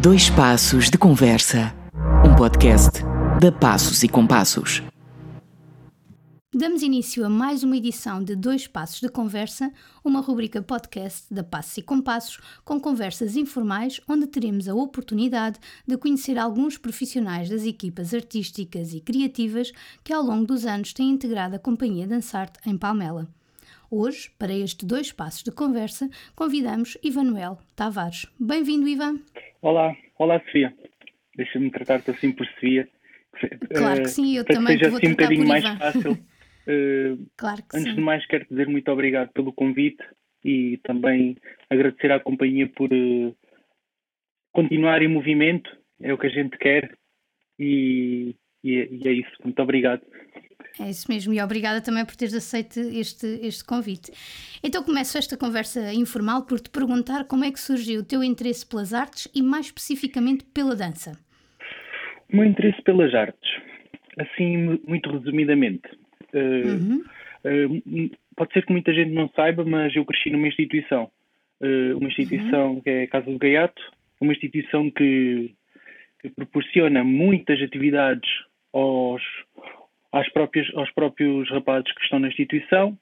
Dois Passos de Conversa, um podcast da Passos e Compassos. Damos início a mais uma edição de Dois Passos de Conversa, uma rubrica podcast da Passos e Compassos, com conversas informais, onde teremos a oportunidade de conhecer alguns profissionais das equipas artísticas e criativas que ao longo dos anos têm integrado a Companhia Dançarte em Palmela. Hoje, para este Dois Passos de Conversa, convidamos Ivanuel Tavares. Bem-vindo, Ivan. Olá, olá Sofia. Deixa-me tratar-te assim por Sofia. Claro que sim, eu também que seja vou assim um bocadinho mais Ivan. fácil. Uh, Claro que antes sim. de mais, quero dizer muito obrigado pelo convite e também agradecer à companhia por uh, continuar em movimento. É o que a gente quer e, e é- e é isso. Muito obrigado. É isso mesmo, e obrigada também por teres aceito este, este convite. Então começo esta conversa informal por te perguntar como é que surgiu o teu interesse pelas artes e mais especificamente pela dança. O meu interesse pelas artes, assim, mu- muito resumidamente. Uh, Uhum. Uh, pode ser que muita gente não saiba, mas eu cresci numa instituição. Uh, uma instituição que é a Casa do Gaiato, uma instituição que, que proporciona muitas atividades aos, próprias, aos próprios rapazes que estão na instituição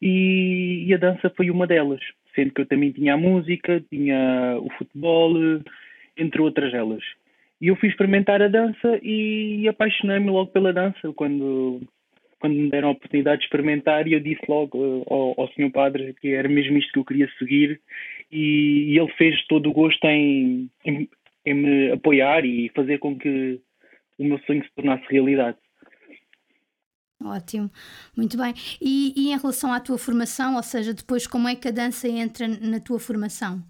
e, e a dança foi uma delas, sendo que eu também tinha a música, tinha o futebol, entre outras elas. E eu fui experimentar a dança e apaixonei-me logo pela dança quando quando me deram a oportunidade de experimentar e eu disse logo eh, ao, ao senhor padre que era mesmo isto que eu queria seguir e, e ele fez todo o gosto em, em, em me apoiar e fazer com que o meu sonho se tornasse realidade. Ótimo, muito bem. E, e em relação à tua formação, ou seja, depois como é que a dança entra na tua formação?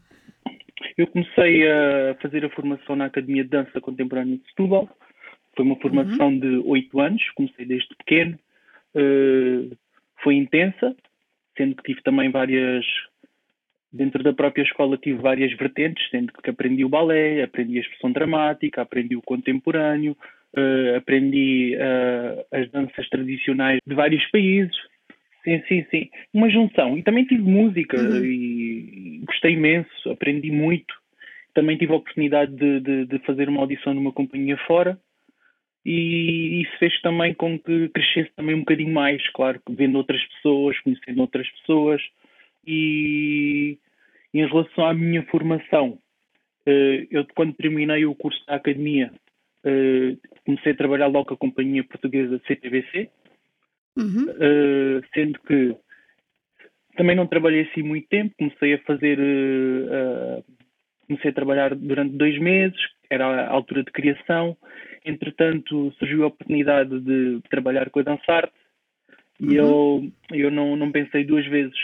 Eu comecei a fazer a formação na Academia de Dança Contemporânea de Setúbal. Foi uma formação de oito anos, comecei desde pequeno. Uh, foi intensa, sendo que tive também várias. Dentro da própria escola tive várias vertentes, sendo que aprendi o balé, aprendi a expressão dramática, aprendi o contemporâneo, uh, aprendi uh, as danças tradicionais de vários países. Sim, sim, sim. Uma junção. E também tive música Uhum. e gostei imenso, aprendi muito. Também tive a oportunidade de, de, de fazer uma audição numa companhia fora e isso fez também com que crescesse também um bocadinho mais, claro, vendo outras pessoas, conhecendo outras pessoas e em relação à minha formação, eh, eu quando terminei o curso da academia eh, comecei a trabalhar logo com a companhia portuguesa CTBC, Uhum. Uh, sendo que também não trabalhei assim muito tempo, comecei a fazer, uh, uh, comecei a trabalhar durante dois meses, era a altura de criação, entretanto surgiu a oportunidade de trabalhar com a Dançarte e eu, eu não, não pensei duas vezes,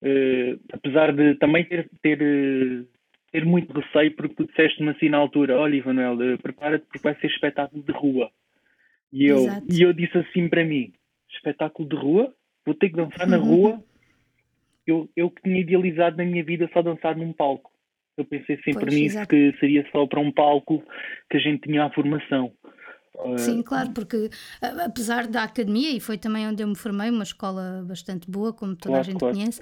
Uh, apesar de também ter, ter, uh, ter muito receio, porque tu disseste-me assim na altura, olha Ivanuel, uh, prepara-te porque vai ser espetáculo de rua. E eu, Exato. e eu disse assim para mim: espetáculo de rua? Vou ter que dançar na Uhum. rua? Eu, eu que tinha idealizado na minha vida só dançar num palco. Eu pensei sempre Pois, nisso, que seria só para um palco que a gente tinha a formação. Sim, claro, porque a- apesar da academia, e foi também onde eu me formei, uma escola bastante boa, como toda a Claro, gente claro. conhece,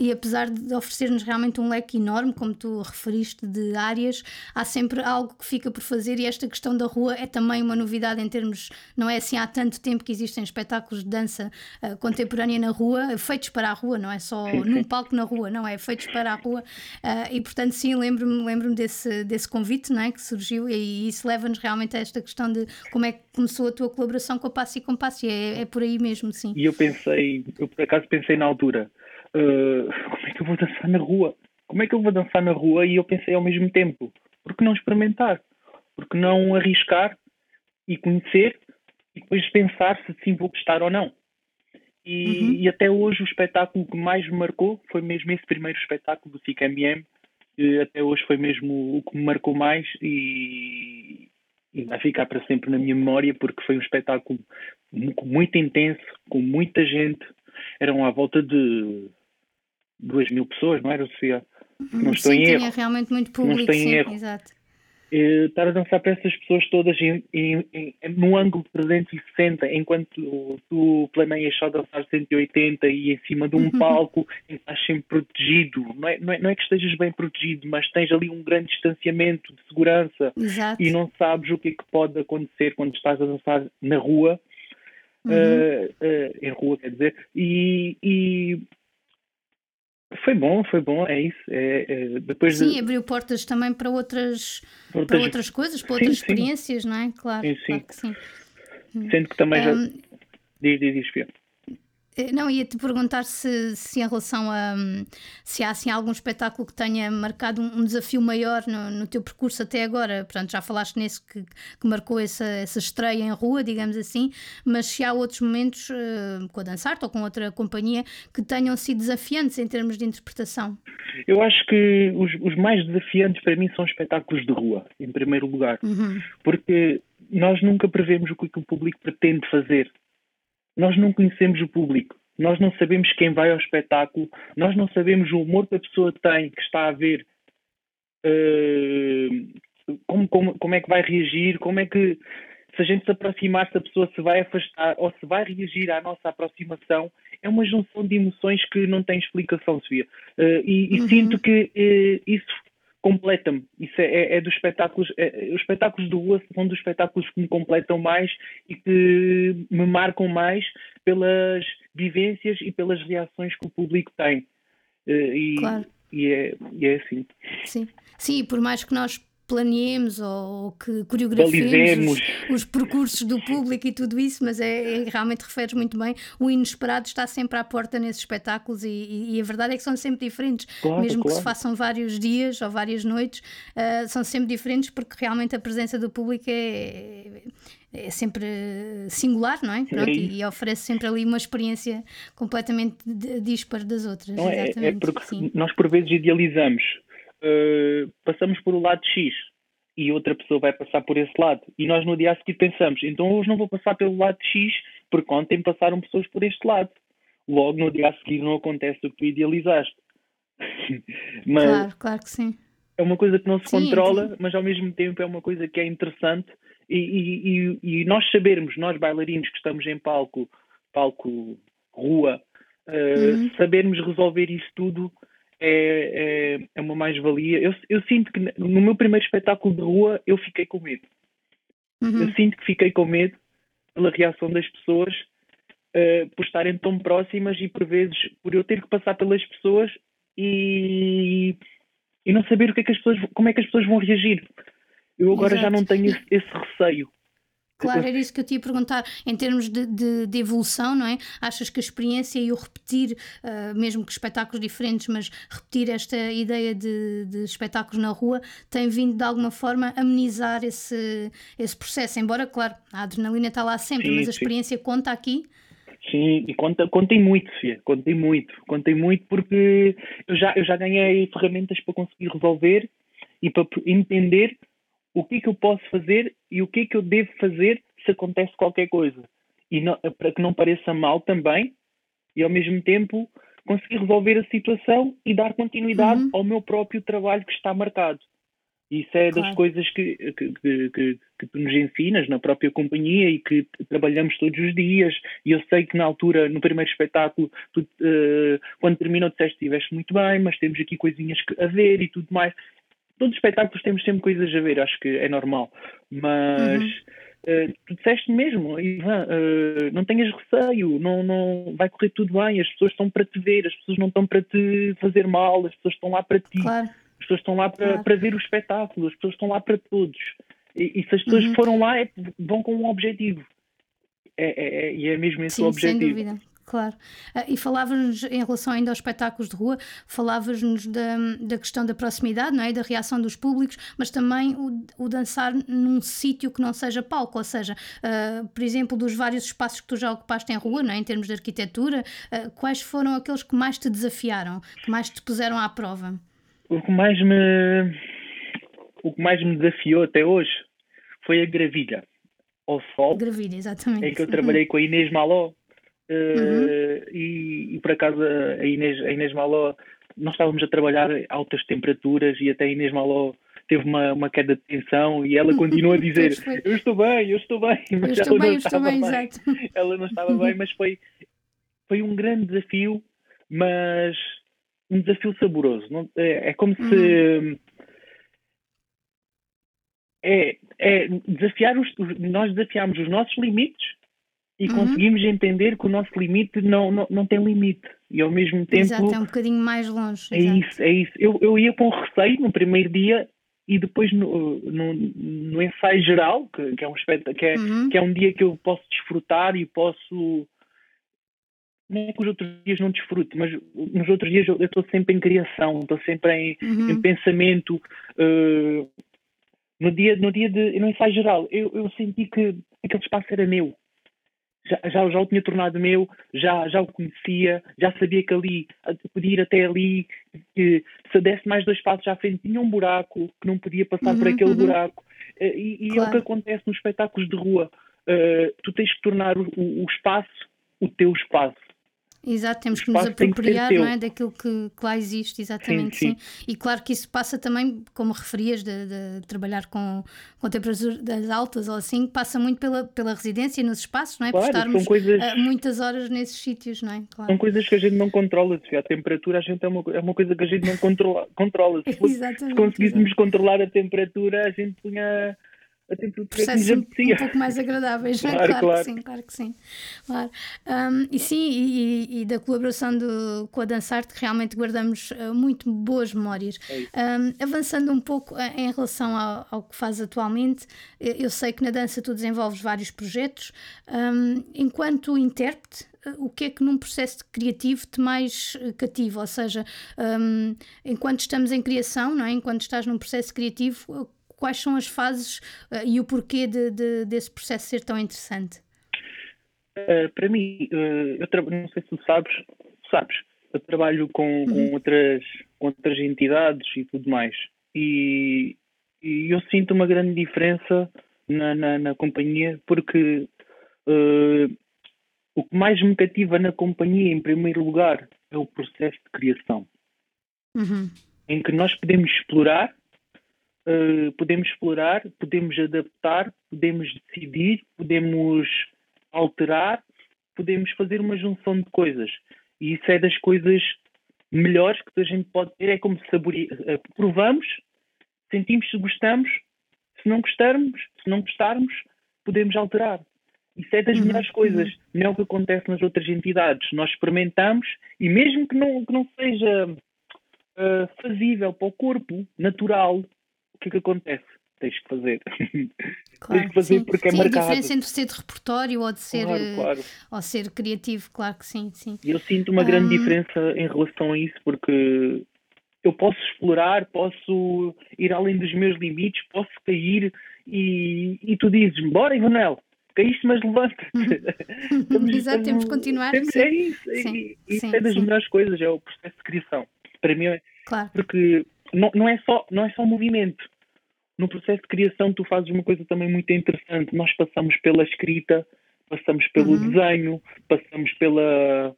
e apesar de oferecer-nos realmente um leque enorme, como tu referiste, de áreas, há sempre algo que fica por fazer, e esta questão da rua é também uma novidade em termos, não é assim há tanto tempo que existem espetáculos de dança ah, contemporânea na rua, feitos para a rua, não é só Sim, num sim. palco na rua, não é? Feitos para a rua, ah, e portanto, sim, lembro-me lembro desse, desse convite não é? que surgiu, e isso leva-nos realmente a esta questão de como é que começou a tua colaboração com a Passo e Compasso, e é, é por aí mesmo, sim. E eu pensei, eu por acaso pensei na altura, uh, como é que eu vou dançar na rua? Como é que eu vou dançar na rua? E eu pensei ao mesmo tempo, por que não experimentar? Por que não arriscar e conhecer e depois pensar se sim vou gostar ou não? E, Uhum. e até hoje o espetáculo que mais me marcou foi mesmo esse primeiro espetáculo do FICMM. que Até hoje foi mesmo o que me marcou mais e, e vai ficar para sempre na minha memória porque foi um espetáculo mu- muito intenso, com muita gente. Eram à volta de duas mil pessoas, não era, Sofia? Não estou sim, em erro. realmente muito Não público, estou em sim, erro. exato. Uh, estar a dançar para essas pessoas todas em, em, em, num ângulo de 360, enquanto tu, planeias só dançar 180 e em cima de um uhum. palco estás sempre protegido. Não é, não, é, não é que estejas bem protegido, mas tens ali um grande distanciamento de segurança Exato. e não sabes o que é que pode acontecer quando estás a dançar na rua. Uhum. Uh, uh, em rua, quer dizer, e, e foi bom, foi bom, é isso. É, é, depois sim, de... abriu portas também para outras, outras... para outras coisas, para outras sim, experiências, não é? Claro, sim, sim. claro que sim. Sendo que também um, já. Diz, diz, diz, eh, não, ia-te perguntar se, se em relação a se há assim, algum espetáculo que tenha marcado um, desafio maior no, no, teu percurso até agora. Portanto, já falaste nesse que, que, marcou essa, essa estreia em rua, digamos assim, mas se há outros momentos uh, com a Dançarte ou com outra companhia que tenham sido desafiantes em termos de interpretação? Eu acho que os, os mais desafiantes para mim são espetáculos de rua, em primeiro lugar, uhum. porque nós nunca prevemos o que o público pretende fazer nós não conhecemos o público, nós não sabemos quem vai ao espetáculo, nós não sabemos o humor que a pessoa tem, que está a ver, uh, como, como, como é que vai reagir, como é que, se a gente se aproximar, se a pessoa se vai afastar ou se vai reagir à nossa aproximação, é uma junção de emoções que não tem explicação, Sofia. Uh, e, e uhum. sinto que uh, isso completa-me. Isso é, é, é dos espetáculos. É, os espetáculos do rua são dos espetáculos que me completam mais e que me marcam mais pelas vivências e pelas reações que o público tem. Eh, e, claro. e, é, e é assim. Sim. Sim, por mais que nós planeemos ou que coreografemos os, os, percursos do público e tudo isso, mas é, é, realmente referes muito bem, o inesperado está sempre à porta nesses espetáculos e, e a verdade é que são sempre diferentes, claro, mesmo claro. que se façam vários dias ou várias noites, uh, são sempre diferentes porque realmente a presença do público é, é sempre singular, não é? Pronto, é e, oferece sempre ali uma experiência completamente dispar das outras. Não, é, é porque sim. nós por vezes idealizamos uh, passamos por o lado X e outra pessoa vai passar por esse lado. E nós no dia a seguir pensamos, então hoje não vou passar pelo lado X porque ontem passaram pessoas por este lado. Logo no dia a seguir não acontece o que tu idealizaste. mas claro, claro que sim. É uma coisa que não se sim, controla, sim. mas ao mesmo tempo é uma coisa que é interessante e, e, e, e nós sabermos, nós bailarinos que estamos em palco, palco rua, uh, uhum. sabermos resolver isso tudo é, é, é uma mais-valia. Eu, eu sinto que no meu primeiro espetáculo de rua eu fiquei com medo. Uhum. Eu sinto que fiquei com medo pela reação das pessoas uh, por estarem tão próximas e por vezes por eu ter que passar pelas pessoas e, e não saber o que é que as pessoas, como é que as pessoas vão reagir. Eu agora Exato. já não tenho esse, esse receio. Claro, era isso que eu te ia perguntar. Em termos de, de, de evolução, não é? Achas que a experiência e o repetir, uh, mesmo que espetáculos diferentes, mas repetir esta ideia de, de, espetáculos na rua, tem vindo de alguma forma amenizar esse, esse processo? Embora, claro, a adrenalina está lá sempre, sim, mas a experiência sim. conta aqui? Sim, e conta, contei muito, Sofia, contei muito, contei muito porque eu já, eu já ganhei ferramentas para conseguir resolver e para entender o que é que eu posso fazer e o que é que eu devo fazer se acontece qualquer coisa. E não, para que não pareça mal também, e ao mesmo tempo conseguir resolver a situação e dar continuidade uhum. ao meu próprio trabalho que está marcado. Isso é claro. das coisas que, que, que, que, tu nos ensinas na própria companhia e que trabalhamos todos os dias. E eu sei que na altura, no primeiro espetáculo, tu, uh, quando terminou, disseste que estiveste muito bem, mas temos aqui coisinhas a ver e tudo mais todos os espetáculos temos sempre coisas a ver, acho que é normal. Mas uhum. uh, tu disseste mesmo, Ivan, uh, não tenhas receio, não, não vai correr tudo bem, as pessoas estão para te ver, as pessoas não estão para te fazer mal, as pessoas estão lá para ti, claro. as pessoas estão lá para, claro. para ver o espetáculo, as pessoas estão lá para todos. E, e se as pessoas uhum. foram lá, é, vão com um objetivo. É, é, é, e é mesmo esse Sim, o objetivo. Sem dúvida. Claro. Uh, e falavas-nos, em relação ainda aos espetáculos de rua, falavas-nos da, da questão da proximidade, não é? da reação dos públicos, mas também o, o dançar num sítio que não seja palco, ou seja, uh, por exemplo, dos vários espaços que tu já ocupaste em rua, não é? em termos de arquitetura, uh, quais foram aqueles que mais te desafiaram, que mais te puseram à prova? O que mais me, o que mais me desafiou até hoje foi a Gravilha, ao sol. Gravilha, exatamente. Em que eu trabalhei com a Inês Maló Uhum. Eh, e, e, por acaso a Inês, a Inês Maló, nós estávamos a trabalhar altas temperaturas e até a Inês Maló teve uma, uma queda de tensão e ela continua a dizer eu estou bem, eu estou bem, mas eu ela bem, não estava bem, bem. ela não estava bem, mas foi, foi um grande desafio, mas um desafio saboroso. Não, é, é como se uhum. é, é desafiar os, nós desafiamos os nossos limites e uhum. conseguimos entender que o nosso limite não, não, não tem limite. E ao mesmo tempo. Exato, é um bocadinho mais longe. É exato. isso, é isso. Eu, eu ia com receio no primeiro dia e depois no, no, no ensaio geral, que, que é um aspecto, que é, uhum. que é um dia que eu posso desfrutar e posso. Não é que os outros dias não desfruto, mas nos outros dias eu estou sempre em criação, estou sempre em, uhum. em pensamento. Uh, no dia, no dia de, no ensaio geral, eu, eu senti que aquele espaço era meu já, já, já o tinha tornado meu, já, já o conhecia, já sabia que ali podia ir até ali, que se desse mais dois passos à frente tinha um buraco, que não podia passar uhum, por aquele uhum. buraco. Eh, e, e claro. é o que acontece nos espetáculos de rua. Uh, tu tens que tornar o, o, o espaço o teu espaço. Exato, temos que nos apropriar não é, daquilo que, que, lá existe, exatamente, sim, sim. sim, E claro que isso passa também, como referias, de, de trabalhar com, com temperaturas altas ou assim, passa muito pela, pela residência nos espaços, não é? Claro, Por estarmos coisas, uh, muitas horas nesses sítios, não é? Claro. São coisas que a gente não controla. Se a temperatura, a gente é uma, é uma coisa que a gente não controla. controla. Se, se conseguíssemos exatamente. controlar a temperatura, a gente punha a temperatura que um pouco mais agradáveis, claro, claro, claro, que sim, claro que sim. Claro. Um, e sim, e, e, da colaboração do, com a Dançarte realmente guardamos uh, muito boas memórias. É um, avançando um pouco uh, em relação ao, ao, que faz atualmente, eu, sei que na dança tu desenvolves vários projetos. Um, enquanto intérprete, uh, o que é que num processo criativo te mais cativa? Ou seja, um, enquanto estamos em criação, não é? enquanto estás num processo criativo, quais são as fases uh, e o porquê de, de, desse processo ser tão interessante? Uh, para mim, uh, eu não sei se tu sabes, sabes, eu trabalho com, uhum. com, outras, com outras entidades e tudo mais. E, e eu sinto uma grande diferença na, na, na companhia porque o que mais me cativa na companhia, em primeiro lugar, é o processo de criação. Uhum. Em que nós podemos explorar Uh, podemos explorar, podemos adaptar, podemos decidir, podemos alterar, podemos fazer uma junção de coisas. E isso é das coisas melhores que a gente pode ter. É como saborear. Uh, provamos, sentimos se gostamos, se não gostarmos, se não gostarmos, podemos alterar. Isso é das uhum, melhores coisas. Uhum. Não é o que acontece nas outras entidades. Nós experimentamos e mesmo que não, que não seja uh, fazível para o corpo, natural, que é que acontece? Tens que fazer. Claro, Tens que fazer sim. porque é sim, marcado. a diferença entre ser de repertório ou de ser, claro, eh, claro. Ou ser criativo, claro que sim, sim. Eu sinto uma grande um... diferença em relação a isso porque eu posso explorar, posso ir além dos meus limites, posso cair e, e tu dizes, bora Ivanel, caíste mas levanta-te. Uhum. Exato, temos que continuar. Temos, é isso, é sim, isso sim, é das melhores coisas, é o processo de criação. Para mim é, claro. porque não, não, é só, não é só movimento, no processo de criação tu fazes uma coisa também muito interessante. Nós passamos pela escrita, passamos pelo uhum. desenho, passamos pela,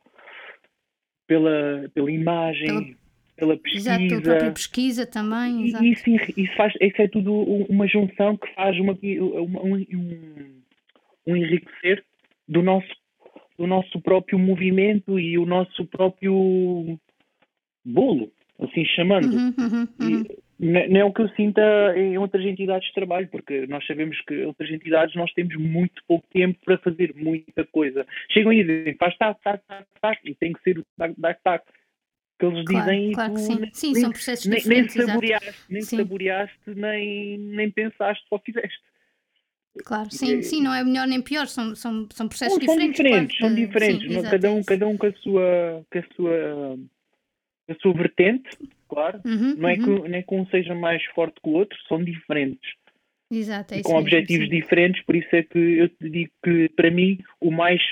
pela, pela imagem, pela, pela pesquisa. Exato, pela própria pesquisa também. Exato. Isso, isso, faz, isso é tudo uma junção que faz uma, um, um, um enriquecer do nosso, do nosso próprio movimento e o nosso próprio bolo, assim chamando. Uhum, uhum, uhum. E, não é o que eu sinta em outras entidades de trabalho, porque nós sabemos que em outras entidades nós temos muito pouco tempo para fazer muita coisa. Chegam e dizem, faz tac, tac, tac, tac, e tem que ser o tac, tac, tac. Que eles claro, dizem claro que sim. Nem, sim, são processos nem, diferentes. Nem saboreaste, nem, saboreaste nem, nem pensaste, só fizeste. Claro, sim, sim, não é melhor nem pior, são, são, são processos são diferentes. diferentes claro, são diferentes, sim, cada, um, cada um com a sua, com a sua, a sua vertente claro. Uhum, não é uhum. que nem que um seja mais forte que o outro, são diferentes. Exato, é com objetivos diferentes, por isso é que eu te digo que para mim o mais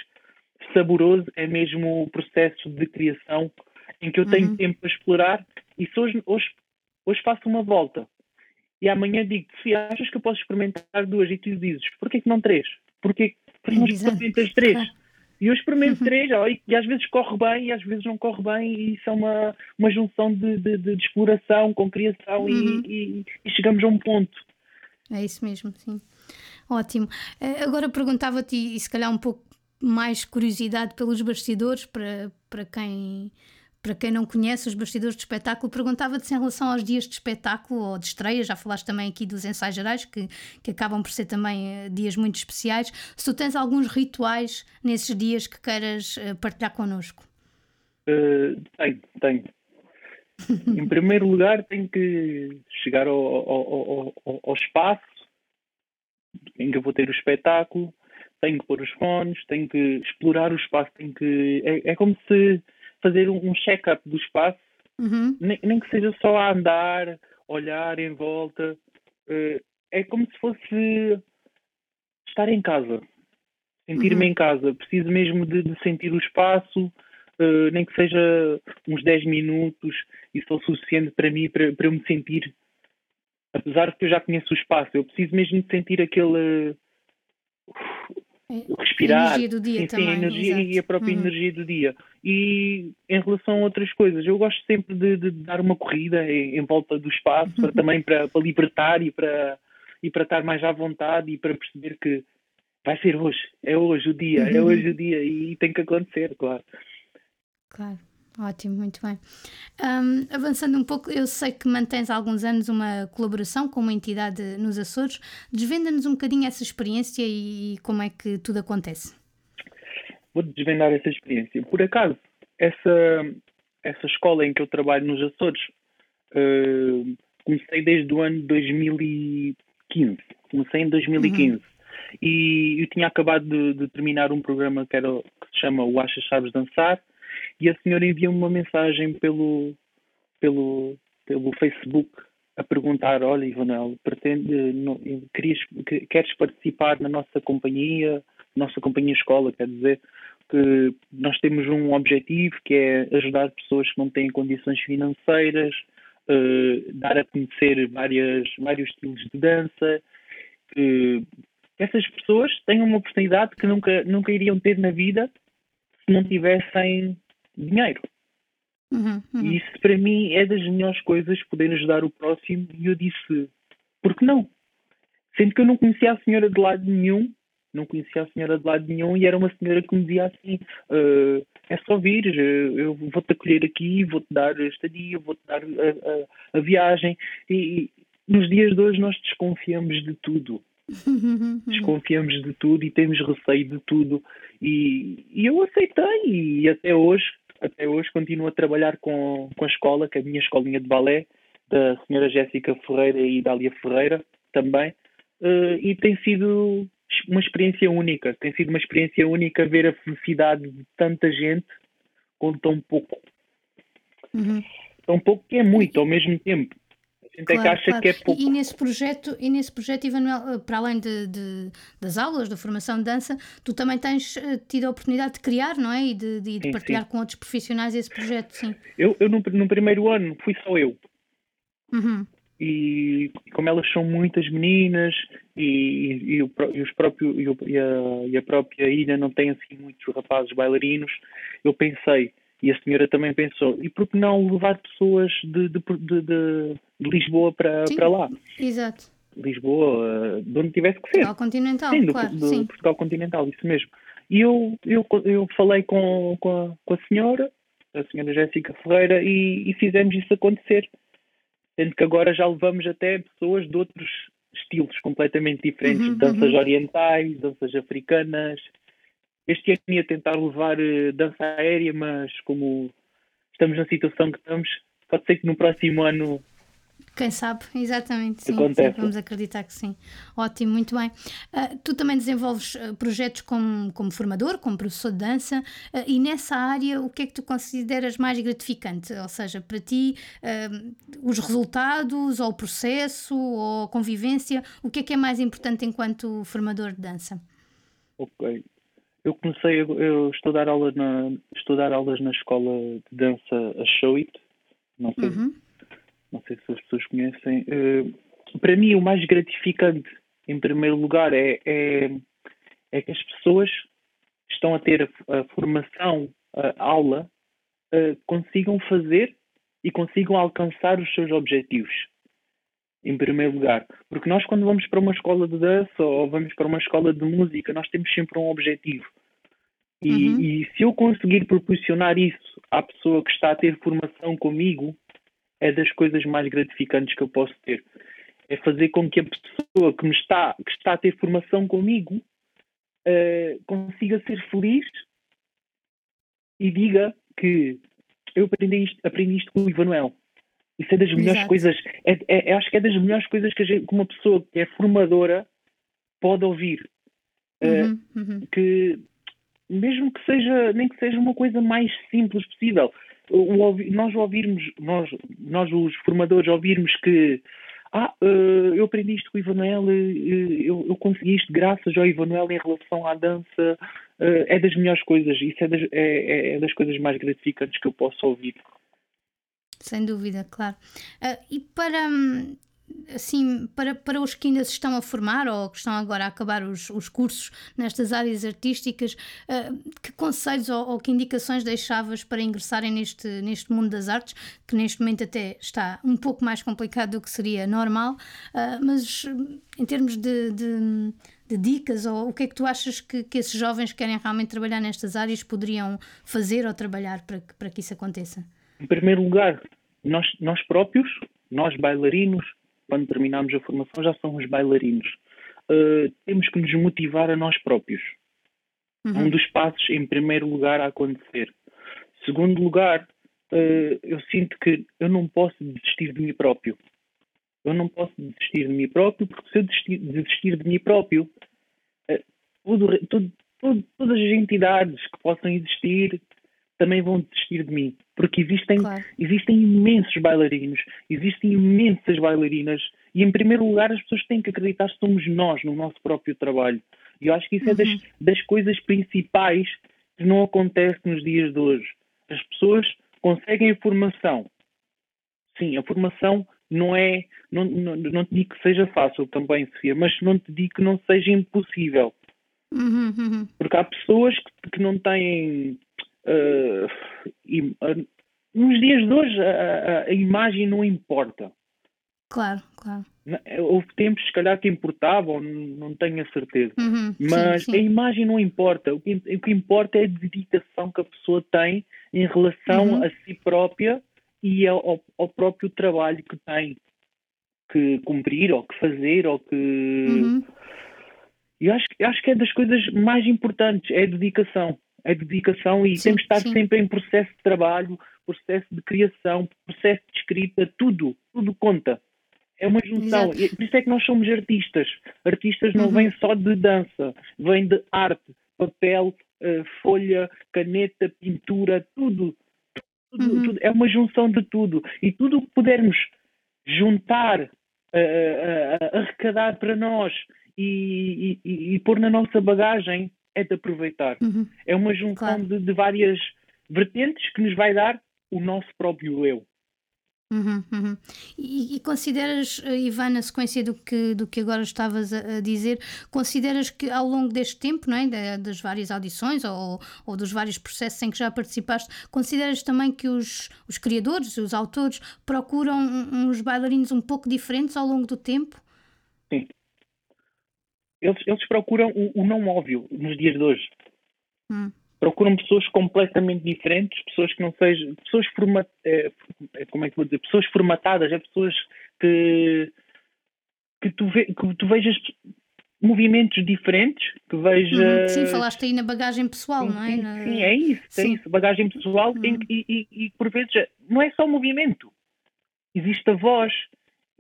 saboroso é mesmo o processo de criação em que eu tenho uhum. tempo para explorar e se hoje, hoje, hoje faço uma volta e amanhã digo se achas que eu posso experimentar duas e tu dizes porquê que não três? Porquê, porque não experimentas três? Claro. E eu experimento uhum. três, e, e, às vezes corre bem e às vezes não corre bem, e isso é uma, uma junção de, de, de exploração com criação uhum. e, e, chegamos a um ponto. É isso mesmo, sim. Ótimo. Eh, agora perguntava-te, e se calhar um pouco mais curiosidade pelos bastidores, para, para quem para quem não conhece os bastidores de espetáculo, perguntava-te em relação aos dias de espetáculo ou de estreia, já falaste também aqui dos ensaios gerais, que, que acabam por ser também uh, dias muito especiais. Se tu tens alguns rituais nesses dias que queiras uh, partilhar connosco? Uh, tenho, tenho. em primeiro lugar, tenho que chegar ao, ao, ao, ao espaço em que eu vou ter o espetáculo, tenho que pôr os fones, tenho que explorar o espaço, tenho que. É, é como se fazer um, check-up do espaço, uhum. nem, nem, que seja só a andar, olhar em volta. Uh, é como se fosse estar em casa, sentir-me uhum. em casa. Preciso mesmo de, de sentir o espaço, uh, nem que seja uns 10 minutos, isso é o suficiente para mim, para, para eu me sentir. Apesar de que eu já conheço o espaço, eu preciso mesmo de sentir aquele. Uh, respirar. A energia do dia sim, também. Sim, a energia e a própria uhum. energia do dia. E em relação a outras coisas, eu gosto sempre de, de dar uma corrida em, em volta do espaço, para, também para, para libertar e para, e para estar mais à vontade e para perceber que vai ser hoje, é hoje o dia, é hoje o dia e tem que acontecer, claro. Claro. Ótimo, muito bem. Um, avançando um pouco, eu sei que mantens há alguns anos uma colaboração com uma entidade nos Açores. Desvenda-nos um bocadinho essa experiência e como é que tudo acontece. Vou desvendar essa experiência. Por acaso, essa, essa escola em que eu trabalho nos Açores, uh, comecei desde o ano 2015. Comecei em 2015. Uhum. E eu tinha acabado de, de, terminar um programa que, era, que se chama O Achas Sabes Dançar e a senhora envia-me uma mensagem pelo, pelo, pelo Facebook a perguntar, olha Ivanel, pretende, não, querias, queres participar na nossa companhia, nossa companhia escola, quer dizer que nós temos um objetivo que é ajudar pessoas que não têm condições financeiras, uh, dar a conhecer várias, vários estilos de dança, que essas pessoas tenham uma oportunidade que nunca, nunca iriam ter na vida se não tivessem dinheiro. Uhum, uhum. Isso para mim é das melhores coisas, poder ajudar o próximo. E eu disse, por que não? Sendo que eu não conhecia a senhora de lado nenhum, não conhecia a senhora de lado nenhum, e era uma senhora que me dizia assim: uh, é só vir, eh, eu vou-te acolher aqui, vou-te dar estadia, vou-te dar a, a, a viagem. E, e, nos dias de hoje nós desconfiamos de tudo. Desconfiamos de tudo e temos receio de tudo. E, e eu aceitei, e até hoje até hoje continuo a trabalhar com, com a escola, que é a minha escolinha de balé, da senhora Jéssica Ferreira e Dália Ferreira também, uh, e tem sido uma experiência única. Tem sido uma experiência única ver a felicidade de tanta gente com tão pouco. Uhum. Tão pouco que é muito ao mesmo tempo gente claro, é que acha claro. que é pouco. E, nesse projeto, e nesse projeto, Ivanuel, eh, para além de, de, das aulas, da formação de dança, tu também tens eh, tido a oportunidade de criar, não é? E de, de, de sim, partilhar sim. com outros profissionais esse projeto, sim. Eu, eu no, no primeiro ano fui só eu. Uhum. E como elas são muitas meninas e, e, e, o, e os próprios, e, a, e a própria ilha não tem assim muitos rapazes bailarinos, eu pensei, e a senhora também pensou, e por que não levar pessoas de, de, de, de Lisboa para, para lá? Exato. Lisboa, de onde tivesse que ser. Portugal continental, sim, do, claro. Do, sim. Portugal continental, isso mesmo. E eu, eu, eu falei com, com, a, com a senhora, a senhora Jéssica Ferreira, e, e fizemos isso acontecer. Sendo que agora já levamos até pessoas de outros estilos completamente diferentes, uhum, danças uhum. orientais, danças africanas, este ano ia tentar levar uh, dança aérea, mas como estamos na situação que estamos, pode ser que no próximo ano. Quem sabe, exatamente, sim, sim, vamos acreditar que sim. Ótimo, muito bem. Uh, tu também desenvolves uh, projetos como, como formador, como professor de dança, e nessa área o que é que tu consideras mais gratificante? Ou seja, para ti, os resultados, ou o processo, ou a convivência, o que é que é mais importante enquanto formador de dança? Ok, eu comecei a eu estudar, aula na, estudar aulas na escola de dança a Show It. Não sei, uhum. não sei se as pessoas conhecem. Uh, para mim, o mais gratificante, em primeiro lugar, é, é, é que as pessoas estão a ter a, a formação, a aula, uh, consigam fazer e consigam alcançar os seus objetivos. Em primeiro lugar. Porque nós, quando vamos para uma escola de dança ou vamos para uma escola de música, nós temos sempre um objetivo. E, uhum. e se eu conseguir proporcionar isso à pessoa que está a ter formação comigo, é das coisas mais gratificantes que eu posso ter. É fazer com que a pessoa que me está, que está a ter formação comigo uh, consiga ser feliz e diga que eu aprendi isto, aprendi isto com o Ivanuel. Isso é das melhores Exato. coisas, é, é, acho que é das melhores coisas que, gente, que, uma pessoa que é formadora pode ouvir. Uh, uhum. Que mesmo que seja, nem que seja uma coisa mais simples possível. O, nós ouvirmos, nós, nós os formadores ouvirmos que ah, uh, eu aprendi isto com o Ivanuel, uh, eu, eu, consegui isto graças ao Ivanuel em relação à dança, uh, é das melhores coisas, isso é das, é, é, é das coisas mais gratificantes que eu posso ouvir. Sem dúvida, claro. e para, hum, assim, para, para os que ainda se estão a formar ou que estão agora a acabar os, os cursos nestas áreas artísticas, uh, que conselhos ou, ou, que indicações deixavas para ingressarem neste, neste mundo das artes, que neste momento até está um pouco mais complicado do que seria normal, uh, mas em termos de, de, de, dicas, ou o que é que tu achas que, que esses jovens que querem realmente trabalhar nestas áreas poderiam fazer ou trabalhar para que, para que isso aconteça? Em primeiro lugar, nós, nós próprios, nós bailarinos, quando terminamos a formação, já somos bailarinos. Uh, temos que nos motivar a nós próprios. Uhum. Um dos passos, em primeiro lugar, a acontecer. Segundo lugar, uh, eu sinto que eu não posso desistir de mim próprio. Eu não posso desistir de mim próprio, porque se eu desistir, desistir de mim próprio, uh, tudo, tudo, todas as entidades que possam existir também vão desistir de mim. Porque existem, claro. existem imensos bailarinos, existem imensas bailarinas, e em primeiro lugar as pessoas têm que acreditar que somos nós no nosso próprio trabalho. E eu acho que isso uhum. é das, uhum. das coisas principais que não acontece nos dias de hoje. As pessoas conseguem a formação. Sim, a formação não é. Não, não, não te digo que seja fácil também, Sofia, mas não te digo que não seja impossível. Uhum, uhum. Porque há pessoas que, que não têm Uh, e, uh, nos dias de hoje, a, a, imagem não importa. Claro, claro. Houve tempos, se calhar, que importavam, não tenho a certeza. Uhum, Mas sim, sim. a imagem não importa. O que, o que, importa é a dedicação que a pessoa tem em relação uhum. a si própria e ao, ao, próprio trabalho que tem que cumprir, ou que fazer, ou que. Uhum. Eu acho, acho que é das coisas mais importantes, é a dedicação a dedicação e sim, temos de estar sim. sempre em processo de trabalho, processo de criação, processo de escrita, tudo, tudo conta. É uma junção. E por isso é que nós somos artistas. Artistas não uhum. vêm só de dança, vêm de arte, papel, uh, folha, caneta, pintura, tudo. Tudo, uhum. tudo. É uma junção de tudo. E tudo o que pudermos juntar, uh, uh, arrecadar para nós e, e, e pôr na nossa bagagem, é de aproveitar. Uhum. É uma junção claro. de, de, várias vertentes que nos vai dar o nosso próprio eu. Uhum, uhum. E, e, consideras, eh, Ivan, na sequência do que, do que agora estavas a, a, dizer, consideras que ao longo deste tempo, não é, das várias audições ou, ou dos vários processos em que já participaste, consideras também que os, os criadores, os autores, procuram uns bailarinos um pouco diferentes ao longo do tempo? Eles, eles procuram o, o, não óbvio nos dias de hoje. Hum. Procuram pessoas completamente diferentes, pessoas que não sejam. Pessoas format, é, como é que vou dizer? Pessoas formatadas, é pessoas que, que, tu, ve, que tu vejas movimentos diferentes, que veja. Hum, sim, falaste aí na bagagem pessoal, sim, não é? Sim, na... sim, é isso, é sim. é isso. Bagagem pessoal hum. e, e, e, por vezes não é só movimento. Existe a voz,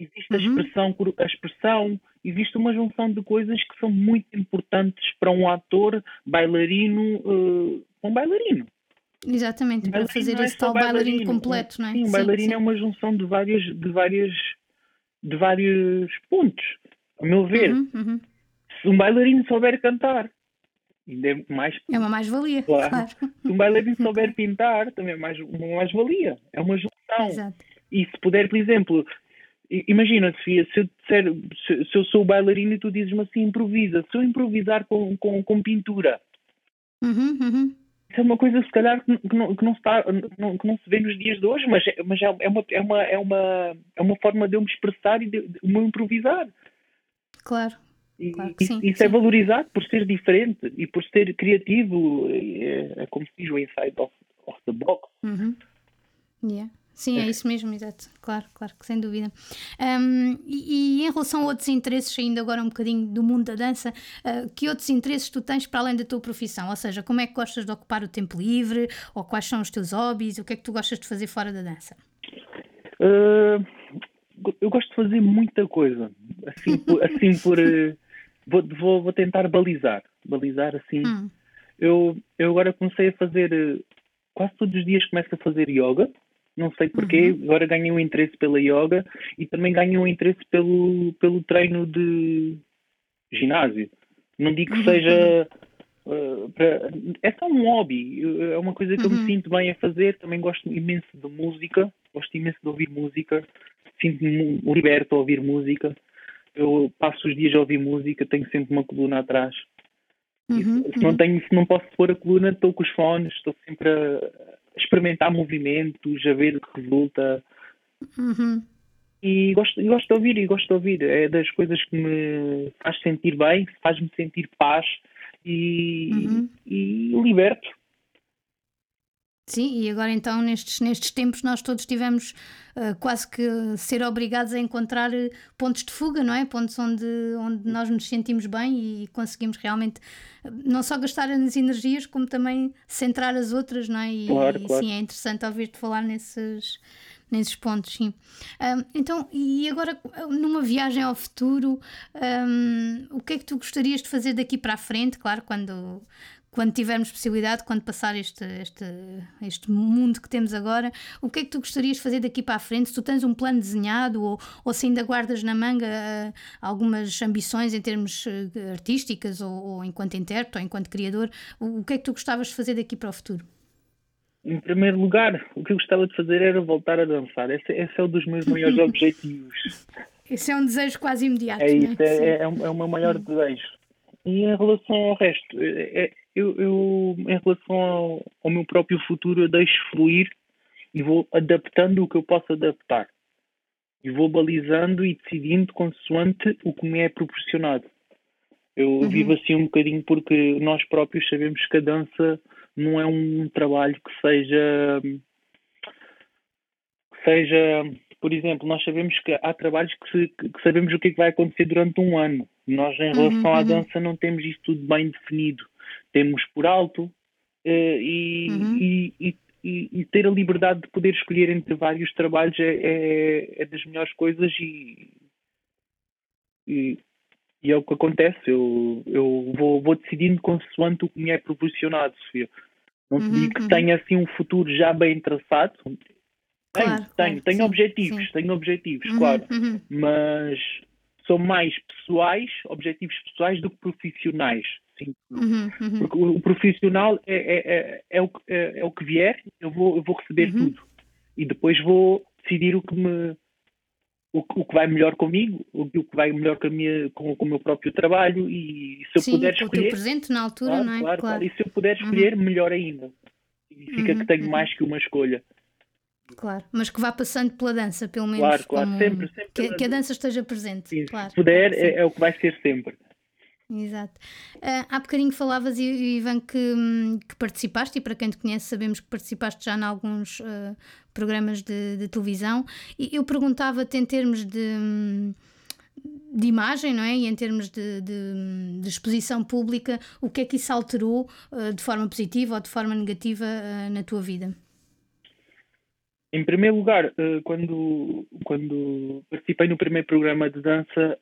existe a uhum. expressão, a expressão, existe uma junção de coisas que são muito importantes para um ator bailarino, uh, um bailarino. Exatamente, para fazer é esse tal bailarino, bailarino completo, não é? Sim, um bailarino sim. é uma junção de várias, de várias, de vários pontos, a meu ver. Uhum, uhum. Se um bailarino souber cantar, ainda é mais. É uma mais-valia, claro. claro. Se um bailarino souber pintar, também é mais, uma mais-valia. É uma junção. Exato. E se puder, por exemplo, Imagina, Sofia, se eu, disser, se, se eu sou bailarina e tu dizes-me assim, improvisa. Se eu improvisar com, com, com pintura, Uhum, uhum. Isso é uma coisa, se calhar, que não, que não, está, não, que não se vê nos dias de hoje, mas, é, mas é, é, uma, é, uma, é, uma, é uma forma de eu me expressar e de, de me improvisar. Claro. E, Claro que isso, sim, isso é sim. valorizado por ser diferente e por ser criativo. É, é como se diz o inside of, of the box. Uhum. Yeah. Sim, é isso mesmo, exato. Claro, claro, que sem dúvida. Um, e, e em relação a outros interesses, ainda agora um bocadinho do mundo da dança, uh, que outros interesses tu tens para além da tua profissão? Ou seja, como é que gostas de ocupar o tempo livre? Ou quais são os teus hobbies? O que é que tu gostas de fazer fora da dança? Uh, eu gosto de fazer muita coisa. Assim por. assim por uh, vou, vou, vou tentar balizar. Balizar assim. Hum. Eu, eu agora comecei a fazer. uh, quase todos os dias começo a fazer yoga. Não sei porquê. Agora ganhei um interesse pela yoga e também ganhei um interesse pelo, pelo treino de ginásio. Não digo que seja. uh, para- é só um hobby, é uma coisa que eu me sinto bem a fazer. Também gosto imenso de música, gosto imenso de ouvir música, sinto-me liberto a ouvir música. Eu passo os dias a ouvir música, tenho sempre uma coluna atrás. Uhum, se, não tenho, se não posso pôr a coluna, estou com os fones, estou sempre a experimentar movimentos, a ver o que resulta. uhum. E gosto, e gosto de ouvir, e gosto de ouvir. É das coisas que me faz sentir bem, faz-me sentir paz e, Uhum. e liberto. Sim, e agora então nestes, nestes tempos nós todos tivemos ah, quase que ser obrigados a encontrar eh, pontos de fuga, não é? Pontos onde, onde nós nos sentimos bem e conseguimos realmente eh, não só gastar as energias, como também centrar as outras, não é? E, Claro, e claro. sim, é interessante ouvir-te falar nesses, nesses pontos, sim. Ahm, então, e agora numa viagem ao futuro, ahm, o que é que tu gostarias de fazer daqui para a frente? Claro, quando, quando tivermos possibilidade, quando passar este, este, este mundo que temos agora, o que é que tu gostarias de fazer daqui para a frente? Se tu tens um plano desenhado ou, ou se ainda guardas na manga ah, algumas ambições em termos ah, artísticas ou, ou enquanto intérprete ou enquanto criador, o, o que é que tu gostavas de fazer daqui para o futuro? Em primeiro lugar, o que eu gostava de fazer era voltar a dançar. Esse, esse é um dos meus maiores objetivos. Esse é um desejo quase imediato. É não isso, é, é, é é o meu maior desejo. E em relação ao resto, é- é- eu, eu, em relação ao, ao meu próprio futuro, eu deixo fluir e vou adaptando o que eu posso adaptar. E vou balizando e decidindo consoante o que me é proporcionado. Eu vivo assim um bocadinho porque nós próprios sabemos que a dança não é um trabalho que seja que seja, por exemplo, nós sabemos que há trabalhos que, se- que sabemos o que é que vai acontecer durante um ano. Nós, em relação à dança, não temos isso tudo bem definido. Temos por alto eh, e, Uhum. e, e, e- e ter a liberdade de poder escolher entre vários trabalhos é, é, é das melhores coisas e, e, e é o que acontece. Eu, eu vou, vou decidindo consoante o que me é proporcionado, Sofia. Não te Uhum, digo que uhum. tenha assim um futuro já bem traçado. Tenho, Claro, tenho, claro, tenho sim, objetivos, sim. tenho objetivos, Uhum, claro. uhum. Mas são mais pessoais, objetivos pessoais do que profissionais. Sim. Uhum, uhum. Porque o, o profissional é, é, é, é, o, que- é, é o que vier, eu vou, eu vou receber Uhum. tudo. E depois vou decidir o que me o, que- o que vai melhor comigo, o, que- o que vai melhor com, minha, com, com o meu próprio trabalho e se eu Sim, puder com o teu escolher, presente na altura, claro, não é? claro, claro. E se eu puder escolher, melhor ainda. Significa Uhum, que tenho uhum. mais que uma escolha. Claro, mas que vá passando pela dança, pelo menos. Claro, claro, como- sempre, sempre Que, que a dança esteja presente. Sim, claro, se puder, é, é o que vai ser sempre. Exato. Ah, há bocadinho falavas, Ivan, que, hum, que participaste, e para quem te conhece, sabemos que participaste já em alguns ah, programas de, de televisão. E eu perguntava-te, em termos de, hum, de imagem, não é? E em termos de, de- de exposição pública, o que é que isso alterou ah, de forma positiva ou de forma negativa na tua vida? Em primeiro lugar, quando, quando participei no primeiro programa de dança,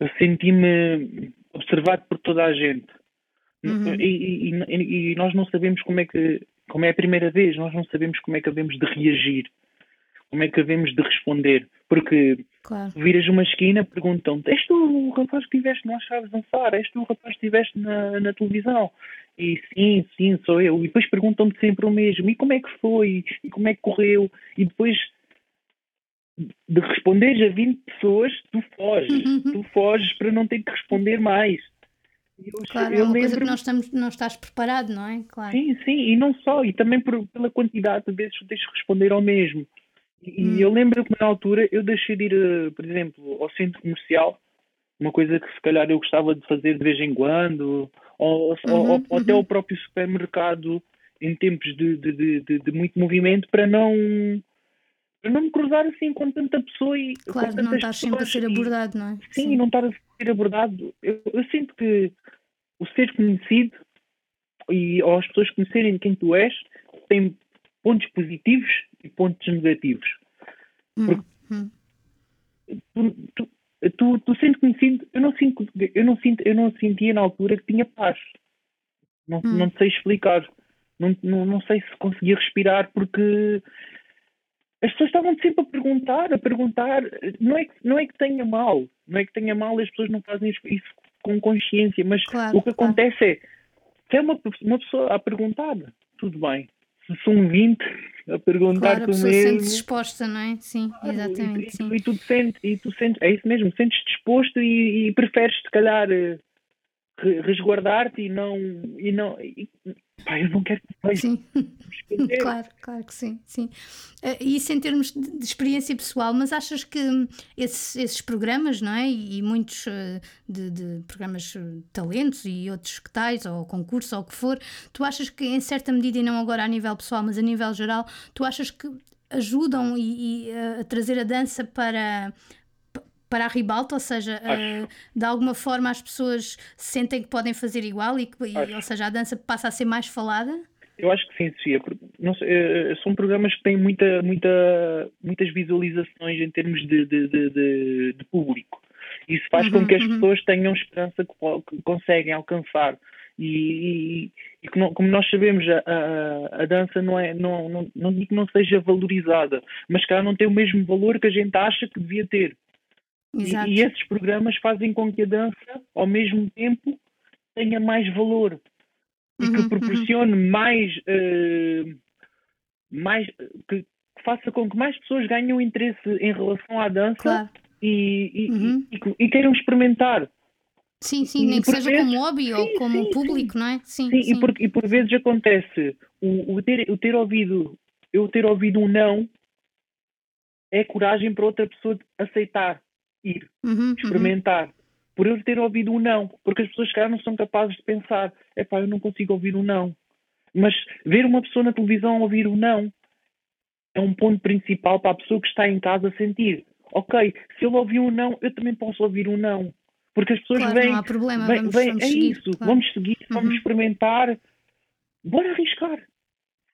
eu senti-me observado por toda a gente. Uhum. E, e- e- nós não sabemos como é que, como é a primeira vez, nós não sabemos como é que havemos de reagir, como é que havemos de responder. Porque Claro. viras uma esquina, perguntam-te: És tu o rapaz que estiveste no Chaves dançar? És tu o rapaz que estiveste na, na televisão? E sim, sim, sou eu. E depois perguntam-me sempre o mesmo: e como é que foi? E como é que correu? E depois de responderes a 20 pessoas, tu foges. tu foges para não ter que responder mais. Eu, claro, é eu uma coisa que não, estamos, não estás preparado, não é? Claro. Sim, sim, e não só, e também por- pela quantidade de vezes que tens de responder ao mesmo. E Hum. eu lembro que na altura eu deixei de ir, eh, por exemplo, ao centro comercial, uma coisa que se calhar eu gostava de fazer de vez em quando, ou, ou- Uhum, ou- ou até uhum. ao próprio supermercado em tempos de, de, de- de muito movimento para não não me cruzar assim com tanta pessoa e Claro, com não estás sempre a ser abordado, não é? Sim, e não estar a ser abordado. Eu, eu sinto que o ser conhecido e ou as pessoas conhecerem quem tu és tem pontos positivos e pontos negativos. Hum, hum. Tu, tu, tu, tu sendo conhecido, eu não sinto, eu não sinto, eu não sentia na altura que tinha paz. Não, Hum. não sei explicar. Não, não, não sei se conseguia respirar porque as pessoas estavam sempre a perguntar, a perguntar. Não é, que, não é que tenha mal, não é que tenha mal, as pessoas não fazem isso- com consciência, mas Claro, o que claro. acontece é se é uma, uma pessoa a perguntar, tudo bem. Se são 20 a perguntar Claro, a tu pessoa mesmo. sente-se exposta, não é? Sim, Claro, exatamente, e, sim. E, e tu te sentes, e tu sentes, é isso mesmo, sentes disposto e, e preferes se calhar eh, re- resguardar-te e não e não e, pá, eu não quero que me claro, claro que sim, sim. Eh, Isso em termos de de experiência pessoal, mas achas que hum, esses, esses programas, não é? E muitos eh, de, de programas eh, de talentos e outros que tais, ou concurso, ou o que for, tu achas que em certa medida, e não agora a nível pessoal, mas a nível geral, tu achas que ajudam e, e, a trazer a dança para para a ribalta, ou seja, eh, de alguma forma as pessoas sentem que podem fazer igual e que, e- ou seja, a dança passa a ser mais falada? Eu acho que sim, Sofia. sei, eh, são programas que têm muita, muita, muitas visualizações em termos de, de, de, de- público. Isso faz Uhum, com que as uhum. pessoas tenham esperança que, que conseguem alcançar. E, e- e que não- como nós sabemos, a, a, a dança não é, não, não, não digo que não seja valorizada, mas que ela não tem o mesmo valor que a gente acha que devia ter. E-. E, esses programas fazem com que a dança, ao mesmo tempo, tenha mais valor e Uhum, que uhum. proporcione mais, eh, mais que que faça com que mais pessoas ganhem interesse em relação à dança Claro. e, e- Uhum. e- e- queiram experimentar. Sim, sim, nem que seja vezes- como hobby ou sim, como sim, público, não é? Sim, Sim, sim. E, por, e por vezes acontece o, o ter, o ter ouvido, eu ter ouvido um não é coragem para outra pessoa aceitar, ir. Uhum, uhum. Por eu ter ouvido um não. Porque as pessoas, se calhar, não são capazes de pensar: é pá, eu não consigo ouvir um não. Mas ver uma pessoa na televisão ouvir um não é um ponto principal para a pessoa que está em casa sentir: ok, se ele ouviu um não, eu também posso ouvir um não. Porque as pessoas Claro, vêm. não há problema, vêm- vamos, vêm- vamos é seguir. isso, claro. vamos seguir, vamos Uhum. experimentar. Bora arriscar.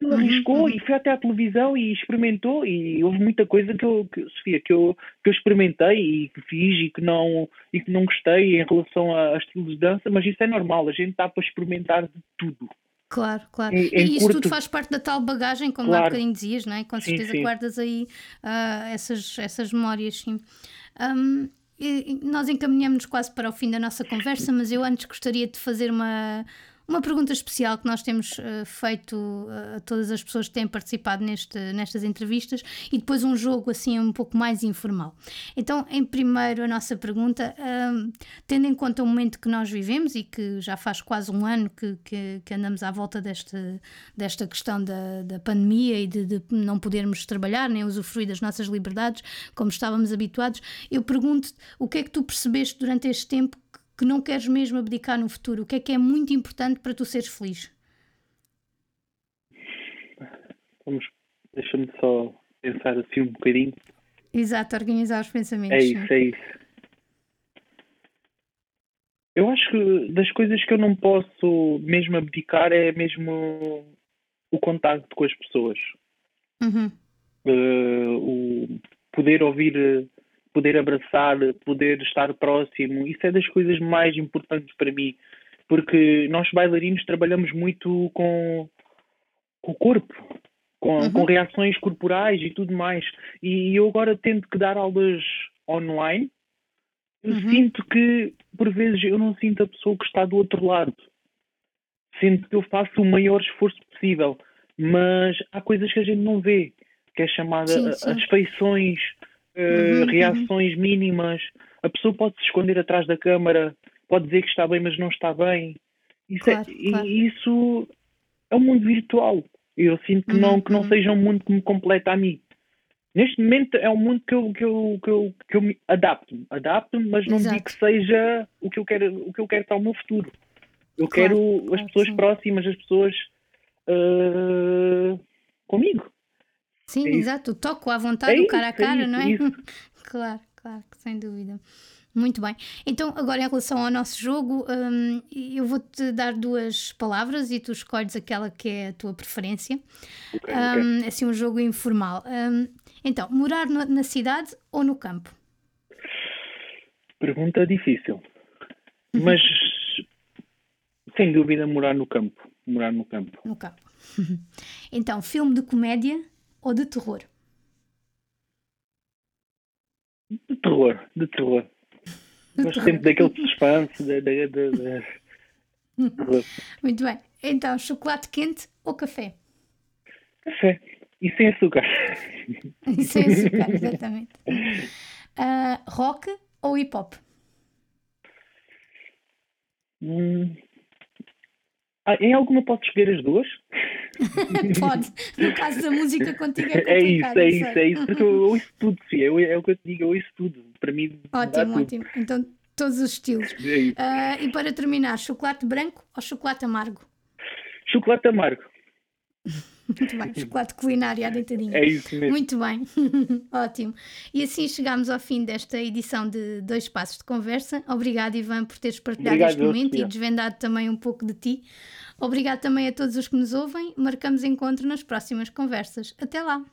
Ele Uhum, arriscou uhum. e foi até à televisão e experimentou e houve muita coisa que eu, que, Sofia, que eu, que eu experimentei e que fiz e que não, e que não gostei em relação a, a estilos de dança, mas isso é normal, a gente está para experimentar de tudo. Claro, claro. Em- em e isso tudo curto- faz parte da tal bagagem, como há Claro. bocadinho dizias, não é? Com Sim, certeza sim. guardas aí ah, essas, essas memórias, sim. E nós encaminhamos quase para o fim da nossa conversa, mas eu antes gostaria de fazer uma, uma pergunta especial que nós temos ah, feito ah, a todas as pessoas que têm participado neste, nestas entrevistas e depois um jogo assim um pouco mais informal. Então, em primeiro, a nossa pergunta, hum, tendo em conta o momento que nós vivemos e que já faz quase um ano que, que, que andamos à volta deste, desta questão da, da pandemia e de, de não podermos trabalhar nem usufruir das nossas liberdades como estávamos habituados, eu pergunto o que é que tu percebeste durante este tempo que- não queres mesmo abdicar no futuro? O que é que é muito importante para tu seres feliz? Vamos, deixa-me só pensar assim um bocadinho. Exato, organizar os pensamentos. É isso, é isso. Eu acho que das coisas que eu não posso mesmo abdicar é mesmo o contacto com as pessoas. Uhum. Eh, o poder ouvir, poder abraçar, poder estar próximo, isso é das coisas mais importantes para mim, porque nós bailarinos trabalhamos muito com, com o corpo, com, Uhum. com reações corporais e tudo mais. E eu agora tento que dar aulas online, eu Uhum. sinto que por vezes eu não sinto a pessoa que está do outro lado. Sinto que eu faço o maior esforço possível, mas há coisas que a gente não vê, que é chamada Sim, sim. as feições, eh, Uhum, uhum. reações mínimas. A pessoa pode se esconder atrás da câmara, pode dizer que está bem, mas não está bem. Isso, Claro, é, claro. Isso é um mundo virtual. Eu sinto que, não, Uhum, que não uhum. seja um mundo que me completa a mim. Neste momento é um mundo que eu, que eu, que eu, que eu me adapto. Adapto-me, mas não Exato. digo que seja o que eu quero, o que eu quero para o meu futuro. Eu Claro, quero as pessoas sim. próximas, as pessoas ah, comigo. Sim, É exato. Toco à vontade, É o cara a é cara, isso, não é? isso. claro, claro, sem dúvida. Muito bem. Então, agora em relação ao nosso jogo, hum, eu vou-te dar duas palavras e tu escolhes aquela que é a tua preferência. Ok, ok. Hum, assim, um jogo informal. Hum, então, morar no- na cidade ou no campo? Pergunta difícil. Uhum. Mas sem dúvida morar no campo. Morar no campo. No campo. então, filme de comédia ou de terror? De terror, de terror. Gosto sempre daquele suspense, da, da- terror. Muito bem. Então, chocolate quente ou café? Café. E sem açúcar. Sem açúcar, exatamente. Ah, rock ou hip hop? Hum. Ah, em alguma posso escolher as duas? Pode. No caso da música contigo é É isso, é isso, é isso. Porque eu ouço tudo, Sofia. Eu- É o que eu te digo, eu ouço tudo. Para mim, dá Ótimo, tudo. ótimo. Então, todos os estilos. É. Ah, e para terminar, chocolate branco ou chocolate amargo? Chocolate amargo. Muito bem, chocolate culinário à deitadinha. É isso mesmo. Muito bem, ótimo. E assim chegamos ao fim desta edição de Dois Passos de Conversa. Obrigado, Ivan, por teres partilhado Obrigado, este momento Sofia. e desvendado também um pouco de ti. Obrigado também a todos os que nos ouvem. Marcamos encontro nas próximas conversas. Até lá!